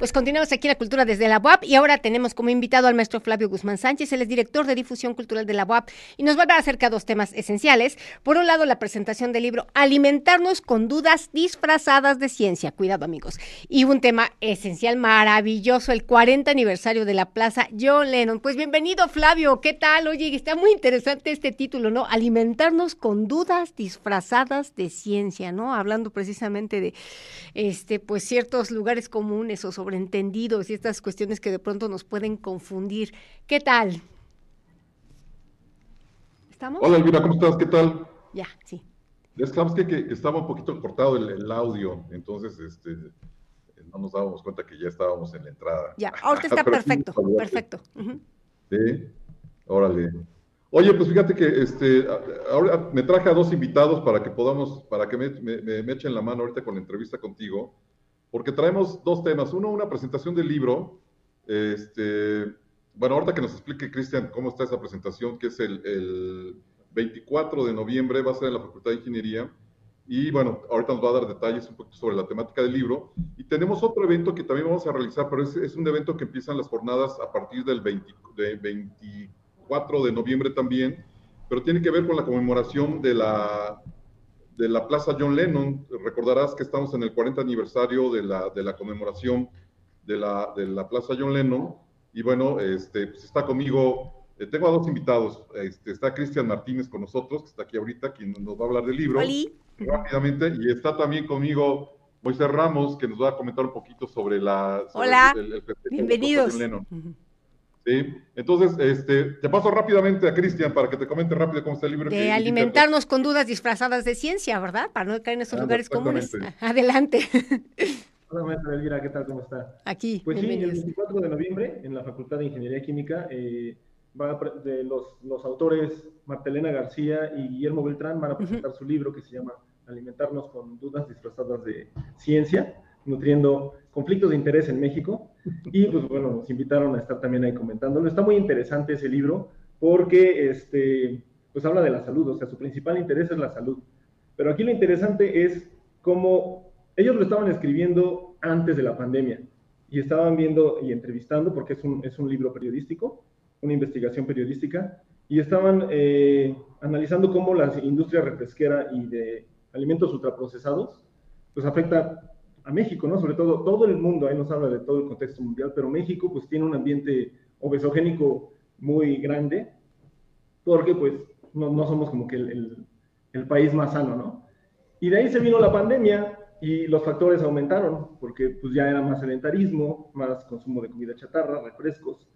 Pues continuamos aquí la cultura desde la UAP y ahora tenemos como invitado al maestro Flavio Guzmán Sánchez, él es director de difusión cultural de la UAP y nos va a hablar acerca de dos temas esenciales. Por un lado, la presentación del libro Alimentarnos con dudas disfrazadas de ciencia. Cuidado amigos. Y un tema esencial, maravilloso, el 40 aniversario de la Plaza John Lennon. Pues bienvenido Flavio, ¿qué tal? Oye, está muy interesante este título, ¿no? Alimentarnos con dudas disfrazadas de ciencia, ¿no? Hablando precisamente de, este, pues ciertos lugares comunes o sobre entendidos y estas cuestiones que de pronto nos pueden confundir. ¿Qué tal? ¿Estamos? Hola Elvira, ¿cómo estás? ¿Qué tal? Ya, sí. Es que, que estaba un poquito cortado el, audio, entonces este, no nos dábamos cuenta que ya estábamos en la entrada. Ya, ahorita está perfecto, perfecto. Sí, órale. Oye, pues fíjate que este, ahora me traje a dos invitados para que podamos, para que me, me echen la mano ahorita con la entrevista contigo porque traemos dos temas. Uno, una presentación del libro. Este, bueno, ahorita que nos explique Cristian cómo está esa presentación, que es el, 24 de noviembre, va a ser en la Facultad de Ingeniería. Y bueno, ahorita nos va a dar detalles un poquito sobre la temática del libro. Y tenemos otro evento que también vamos a realizar, pero es, es un evento que empiezan las jornadas a partir del 24 de noviembre también, pero tiene que ver con la conmemoración de la de la Plaza John Lennon. Recordarás que estamos en el 40 aniversario de la, de la conmemoración de la, de la Plaza John Lennon. Y bueno, este, pues está conmigo, eh, tengo a dos invitados. Este, está Cristian Martínez con nosotros, que está aquí ahorita, quien nos va a hablar del libro. Rápidamente. Y está también conmigo Moisés Ramos, que nos va a comentar un poquito sobre la... Hola, bienvenidos. Sí, entonces este, te paso rápidamente a Cristian para que te comente rápido cómo está el libro. De alimentarnos con dudas disfrazadas de ciencia, ¿verdad? Para no caer en esos ah, lugares comunes. Adelante. Hola, maestra Elvira, ¿qué tal? ¿Cómo está? Aquí. Pues sí, el 24 de noviembre, en la Facultad de Ingeniería Química, eh, va de los, los autores Martelena García y Guillermo Beltrán van a presentar su libro que se llama Alimentarnos con dudas disfrazadas de ciencia nutriendo conflictos de interés en México. Y pues bueno, nos invitaron a estar también ahí comentándolo. Está muy interesante ese libro porque este, pues habla de la salud, o sea, su principal interés es la salud. Pero aquí lo interesante es cómo ellos lo estaban escribiendo antes de la pandemia y estaban viendo y entrevistando, porque es un, es un libro periodístico, una investigación periodística, y estaban eh, analizando cómo la industria refresquera y de alimentos ultraprocesados, pues afecta a México, ¿no? Sobre todo, todo el mundo, ahí nos habla de todo el contexto mundial, pero México pues tiene un ambiente obesogénico muy grande, porque pues no, no somos como que el, el, país más sano, ¿no? Y de ahí se vino la pandemia y los factores aumentaron, porque pues ya era más sedentarismo, más consumo de comida chatarra, refrescos,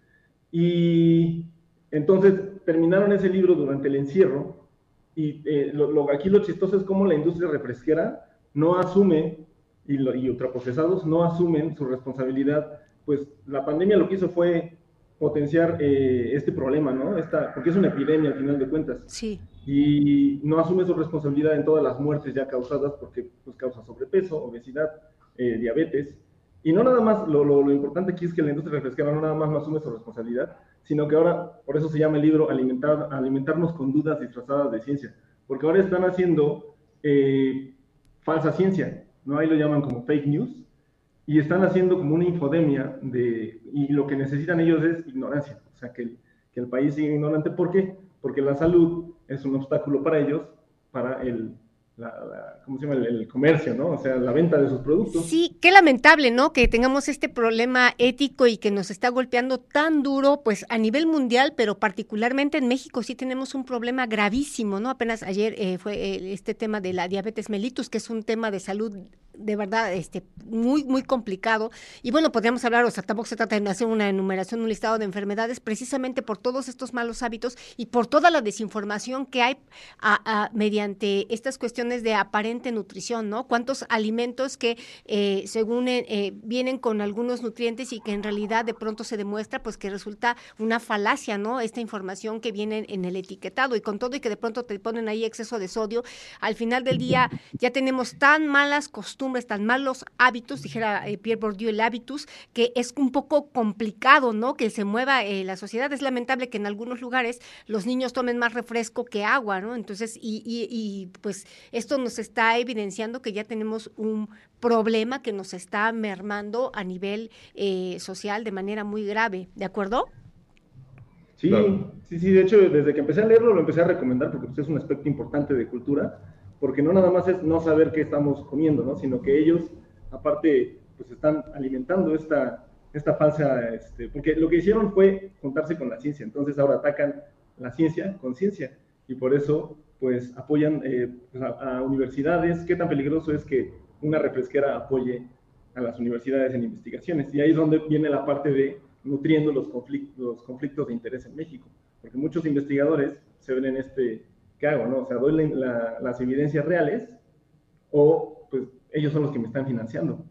y entonces terminaron ese libro durante el encierro, y eh, lo, aquí lo chistoso es cómo la industria refresquera no asume y, y ultraprocesados no asumen su responsabilidad, pues la pandemia lo que hizo fue potenciar eh, este problema, ¿no? Esta, porque es una epidemia al final de cuentas. Sí. Y no asume su responsabilidad en todas las muertes ya causadas porque pues, causa sobrepeso, obesidad, eh, diabetes. Y no nada más, lo, lo, importante aquí es que la industria refresquera no nada más no asume su responsabilidad, sino que ahora, por eso se llama el libro Alimentar, Alimentarnos con dudas disfrazadas de ciencia, porque ahora están haciendo eh, falsa ciencia. ¿No? Ahí lo llaman como fake news, y están haciendo como una infodemia de, y lo que necesitan ellos es ignorancia, o sea, que que el país siga ignorante. ¿Por qué? Porque la salud es un obstáculo para ellos, para el, la, ¿cómo se llama? El, comercio, ¿no? O sea, la venta de sus productos. Sí, qué lamentable, ¿no? Que tengamos este problema ético y que nos está golpeando tan duro, pues a nivel mundial, pero particularmente en México sí tenemos un problema gravísimo, ¿no? Apenas ayer eh, fue eh, este tema de la diabetes mellitus, que es un tema de salud de verdad este muy muy complicado y bueno podríamos hablar o sea tampoco se trata de hacer una enumeración un listado de enfermedades precisamente por todos estos malos hábitos y por toda la desinformación que hay mediante estas cuestiones de aparente nutrición, ¿no? Cuántos alimentos que eh, según eh, eh, vienen con algunos nutrientes y que en realidad de pronto se demuestra pues que resulta una falacia, ¿no? Esta información que viene en el etiquetado y con todo y que de pronto te ponen ahí exceso de sodio, al final del día ya tenemos tan malas costumbres, tan malos hábitos, dijera Pierre Bourdieu el hábitus, que es un poco complicado, ¿no? Que se mueva la sociedad. Es lamentable que en algunos lugares los niños tomen más refresco que agua, ¿no? Entonces, y, pues esto nos está evidenciando que ya tenemos un problema que nos está mermando a nivel eh, social de manera muy grave, ¿de acuerdo? Sí, sí, sí, de hecho, desde que empecé a leerlo lo empecé a recomendar porque pues, es un aspecto importante de cultura, porque no nada más es no saber qué estamos comiendo, ¿no? sino que ellos, aparte, pues están alimentando esta, esta falsa, este, porque lo que hicieron fue juntarse con la ciencia, entonces ahora atacan la ciencia con ciencia, y por eso, pues, apoyan eh, a, a universidades. ¿Qué tan peligroso es que una refresquera apoye a las universidades en investigaciones? Y ahí es donde viene la parte de nutriendo los conflictos, los conflictos de interés en México, porque muchos investigadores se ven en este, ¿qué hago? No? O sea, doy las evidencias reales o pues ellos son los que me están financiando.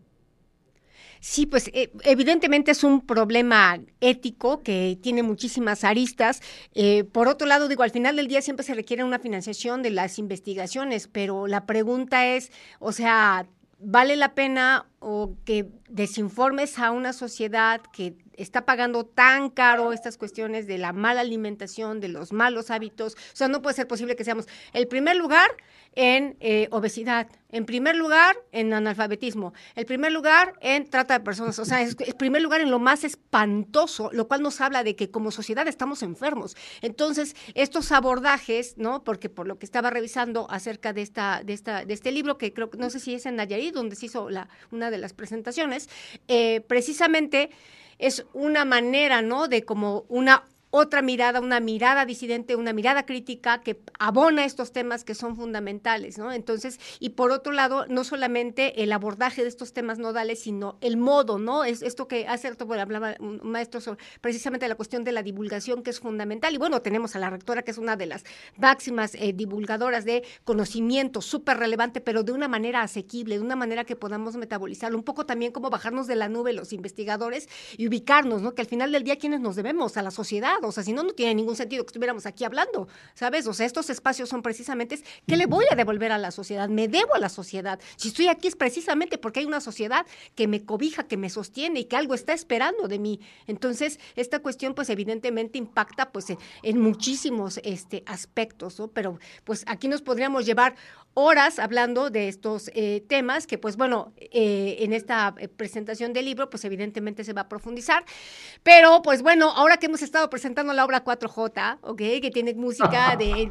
Sí, pues eh, evidentemente es un problema ético que tiene muchísimas aristas. Eh, por otro lado, digo, al final del día siempre se requiere una financiación de las investigaciones, pero la pregunta es, o sea, ¿vale la pena o que desinformes a una sociedad que está pagando tan caro estas cuestiones de la mala alimentación, de los malos hábitos. O sea, no puede ser posible que seamos el primer lugar en eh, obesidad, en primer lugar en analfabetismo, el primer lugar en trata de personas, o sea, es el primer lugar en lo más espantoso, lo cual nos habla de que como sociedad estamos enfermos. Entonces, estos abordajes, ¿no? Porque por lo que estaba revisando acerca de esta, de esta, de este libro, que creo que no sé si es en Nayarit, donde se hizo la, una de las presentaciones, eh, precisamente es una manera, ¿no? De como una otra mirada, una mirada disidente, una mirada crítica que abona estos temas que son fundamentales, ¿no? Entonces, y por otro lado, no solamente el abordaje de estos temas nodales, sino el modo, ¿no? Es esto que hace rato bueno, hablaba un maestro sobre precisamente la cuestión de la divulgación que es fundamental. Y bueno, tenemos a la rectora que es una de las máximas eh, divulgadoras de conocimiento súper relevante, pero de una manera asequible, de una manera que podamos metabolizarlo. Un poco también como bajarnos de la nube los investigadores y ubicarnos, ¿no? Que al final del día, ¿quiénes nos debemos? A la sociedad o sea, si no, no tiene ningún sentido que estuviéramos aquí hablando, ¿sabes? O sea, estos espacios son precisamente, ¿qué le voy a devolver a la sociedad? Me debo a la sociedad. Si estoy aquí es precisamente porque hay una sociedad que me cobija, que me sostiene y que algo está esperando de mí. Entonces, esta cuestión, pues evidentemente impacta pues en, muchísimos este, aspectos, ¿no? Pero pues aquí nos podríamos llevar horas hablando de estos eh, temas que pues bueno, eh, en esta eh, presentación del libro pues evidentemente se va a profundizar, pero pues bueno, ahora que hemos estado presentando la obra 4J, ¿ok? Que tiene música de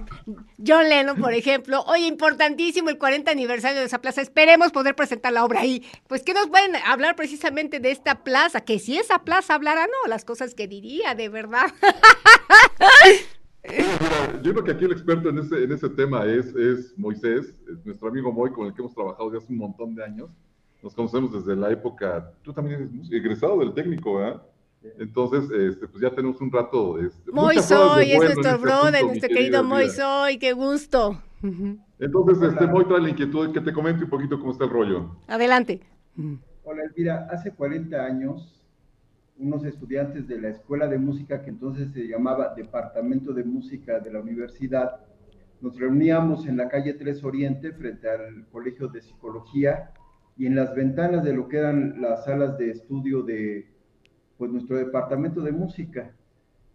John Lennon, por ejemplo, oye, importantísimo el 40 aniversario de esa plaza, esperemos poder presentar la obra ahí, pues que nos pueden hablar precisamente de esta plaza, que si esa plaza hablara, no, las cosas que diría, de verdad. yo creo que aquí el experto en ese, en ese tema es, es Moisés, es nuestro amigo Moy, con el que hemos trabajado desde hace un montón de años. Nos conocemos desde la época, tú también eres egresado del técnico, ¿verdad? Entonces, este, pues ya tenemos un rato. Este, Moy Soy, es nuestro este brother, nuestro querido Moy Soy, qué gusto. Entonces, este, Moy trae la inquietud que te comente un poquito cómo está el rollo. Adelante. Hola, Elvira, hace 40 años unos estudiantes de la Escuela de Música, que entonces se llamaba Departamento de Música de la Universidad, nos reuníamos en la calle 3 Oriente frente al Colegio de Psicología y en las ventanas de lo que eran las salas de estudio de pues, nuestro departamento de música.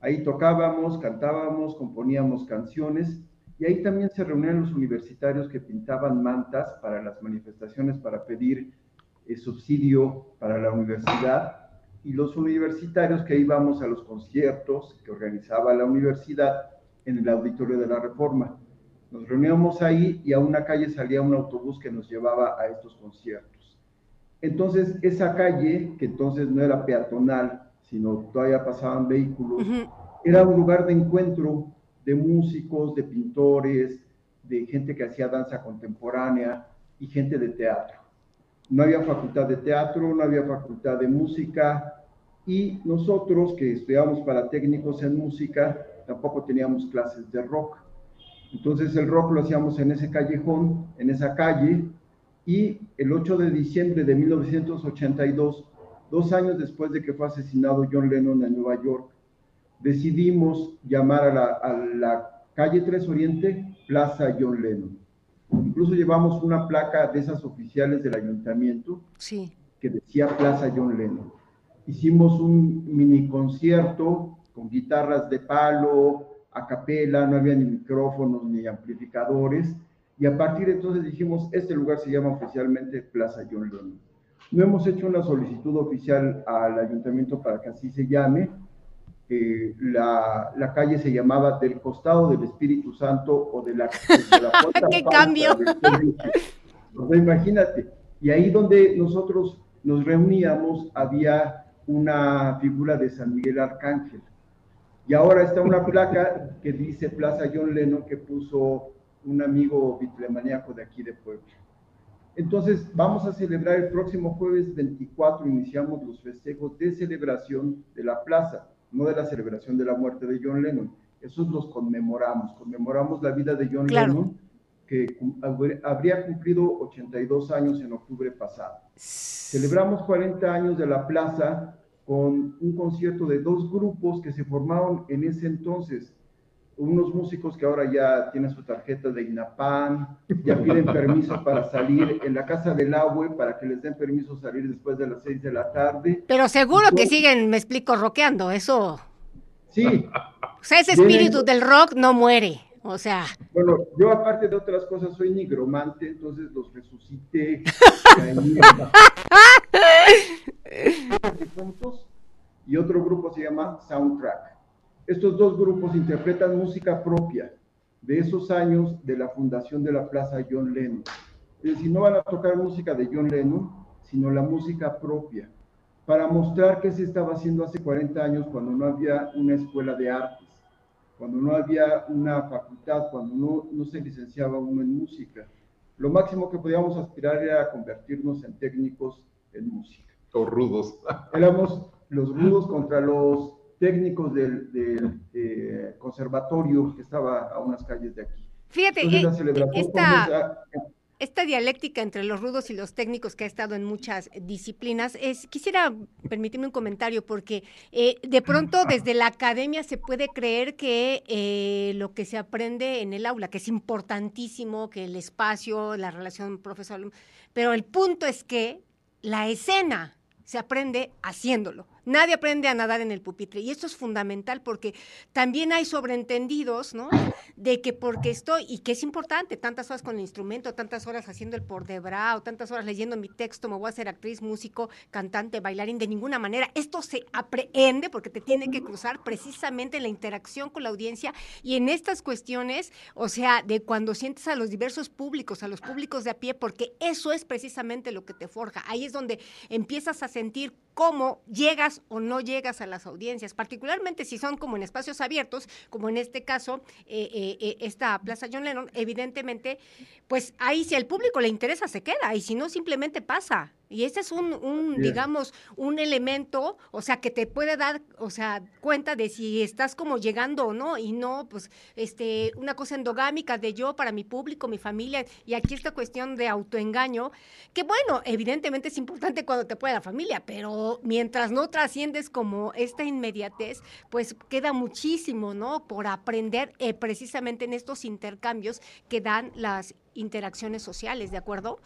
Ahí tocábamos, cantábamos, componíamos canciones y ahí también se reunían los universitarios que pintaban mantas para las manifestaciones para pedir eh, subsidio para la universidad y los universitarios que íbamos a los conciertos que organizaba la universidad en el auditorio de la Reforma. Nos reuníamos ahí y a una calle salía un autobús que nos llevaba a estos conciertos. Entonces, esa calle, que entonces no era peatonal, sino todavía pasaban vehículos, era un lugar de encuentro de músicos, de pintores, de gente que hacía danza contemporánea y gente de teatro no había facultad de teatro, no había facultad de música y nosotros que estudiamos para técnicos en música tampoco teníamos clases de rock. Entonces el rock lo hacíamos en ese callejón, en esa calle y el 8 de diciembre de 1982, dos años después de que fue asesinado John Lennon en Nueva York, decidimos llamar a la, a la calle 3 Oriente Plaza John Lennon Incluso llevamos una placa de esas oficiales del ayuntamiento sí. que decía Plaza John Lennon. Hicimos un mini concierto con guitarras de palo, a capela, no había ni micrófonos ni amplificadores, Y a partir de entonces dijimos, este lugar se llama oficialmente Plaza John Lennon. No hemos hecho una solicitud oficial al ayuntamiento para que así se llame. Eh, la, la, calle se llamaba del costado del Espíritu Santo o de la... De la ¡Qué cambio! imagínate. Y ahí donde nosotros nos reuníamos había una figura de San Miguel Arcángel. Y ahora está una placa que dice Plaza John Lennon que puso un amigo bitlemaníaco de aquí de Puebla. Entonces, vamos a celebrar el próximo jueves 24, iniciamos los festejos de celebración de la plaza, no de la celebración de la muerte de John Lennon. Esos los conmemoramos, conmemoramos la vida de John Lennon, que habría cumplido 82 años en octubre pasado. Celebramos 40 años de la plaza con un concierto de dos grupos que se formaron en ese entonces, unos músicos que ahora ya tienen su tarjeta de INAPAN, ya piden permiso para salir en la Casa del Agua, para que les den permiso salir después de las seis de la tarde. Pero seguro que siguen, me explico, rockeando, eso. Sí. O sea, ese espíritu del rock no muere, o sea. Bueno, yo aparte de otras cosas soy nigromante, entonces los resucité. y otro grupo se llama Soundtrack. Estos dos grupos interpretan música propia de esos años de la fundación de la Plaza John Lennon. Es decir, no van a tocar música de John Lennon, sino la música propia, para mostrar qué se estaba haciendo hace 40 años cuando no había una escuela de artes, cuando no había una facultad, cuando no, no se licenciaba uno en música. Lo máximo que podíamos aspirar era convertirnos en técnicos en música. O rudos. Éramos los rudos contra los técnicos del, del conservatorio que estaba a unas calles de aquí. Fíjate, eh, esta, esta, dialéctica entre los rudos y los técnicos que ha estado en muchas disciplinas, es, quisiera permitirme un comentario porque eh, de pronto desde la academia se puede creer que eh, lo que se aprende en el aula, que es importantísimo, que el espacio, la relación profesor, pero el punto es que la escena se aprende haciéndolo. Nadie aprende a nadar en el pupitre. Y esto es fundamental porque también hay sobreentendidos, ¿no? De que porque estoy, y que es importante, tantas horas con el instrumento, tantas horas haciendo el por o tantas horas leyendo mi texto, me voy a hacer actriz, músico, cantante, bailarín, de ninguna manera. Esto se aprende porque te tiene que cruzar precisamente la interacción con la audiencia y en estas cuestiones, o sea, de cuando sientes a los diversos públicos, a los públicos de a pie, porque eso es precisamente lo que te forja. Ahí es donde empiezas a sentir cómo llegas o no llegas a las audiencias, particularmente si son como en espacios abiertos, como en este caso, eh, eh, eh, esta Plaza John Lennon, evidentemente, pues ahí si al público le interesa se queda y si no simplemente pasa. Y ese es un, digamos, un elemento, o sea, que te puede dar, o sea, cuenta de si estás como llegando o no, y no, pues, este, una cosa endogámica de yo para mi público, mi familia, y aquí esta cuestión de autoengaño, que bueno, evidentemente es importante cuando te puede la familia, pero mientras no trasciendes como esta inmediatez, pues queda muchísimo, ¿no? Por aprender eh, precisamente en estos intercambios que dan las interacciones sociales, ¿de acuerdo?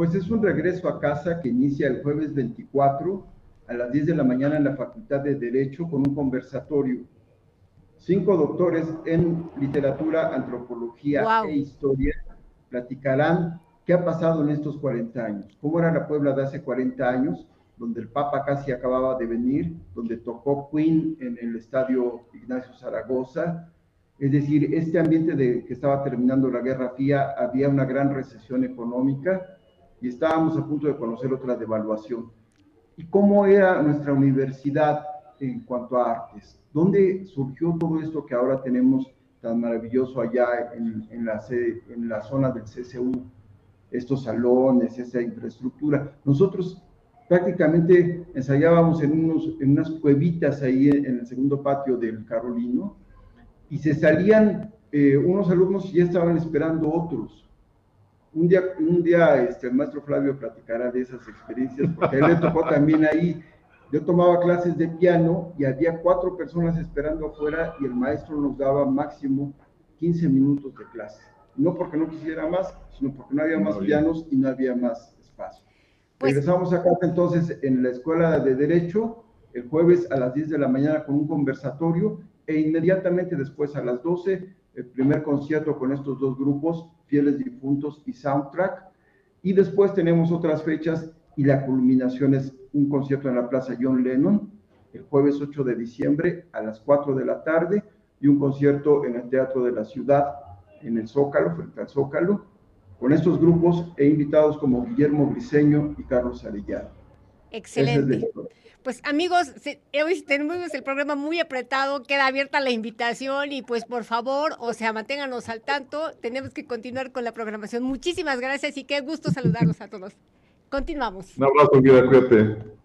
Pues es un regreso a casa que inicia el jueves 24 a las 10 de la mañana en la Facultad de Derecho con un conversatorio. Cinco doctores en literatura, antropología e historia platicarán qué ha pasado en estos 40 años, cómo era la Puebla de hace 40 años, donde el Papa casi acababa de venir, donde tocó Queen en el estadio Ignacio Zaragoza. Es decir, este ambiente de que estaba terminando la Guerra Fría, había una gran recesión económica, y estábamos a punto de conocer otra devaluación. ¿Y cómo era nuestra universidad en cuanto a artes? ¿Dónde surgió todo esto que ahora tenemos tan maravilloso allá en, en, la, en la zona del CCU? Estos salones, esa infraestructura. Nosotros prácticamente ensayábamos en, unos, en unas cuevitas ahí en, el segundo patio del Carolino y se salían eh, unos alumnos y ya estaban esperando otros un día, un día este, el maestro Flavio platicará de esas experiencias, porque a él le tocó también ahí. Yo tomaba clases de piano y había cuatro personas esperando afuera y el maestro nos daba máximo 15 minutos de clase. No porque no quisiera más, sino porque no había más pianos y no había más espacio. Pues Regresamos a casa entonces en la escuela de Derecho el jueves a las 10 de la mañana con un conversatorio e inmediatamente después a las 12, el primer concierto con estos dos grupos, Fieles Difuntos y Soundtrack. Y después tenemos otras fechas y la culminación es un concierto en la Plaza John Lennon, el jueves 8 de diciembre a las 4 de la tarde, y un concierto en el Teatro de la Ciudad, en el Zócalo, frente al Zócalo, con estos grupos e invitados como Guillermo Briseño y Carlos Arellano. Excelente. Pues amigos, hoy tenemos el programa muy apretado, queda abierta la invitación y pues por favor, o sea, manténganos al tanto, tenemos que continuar con la programación. Muchísimas gracias y qué gusto saludarlos a todos. Continuamos. Un abrazo, cuídate.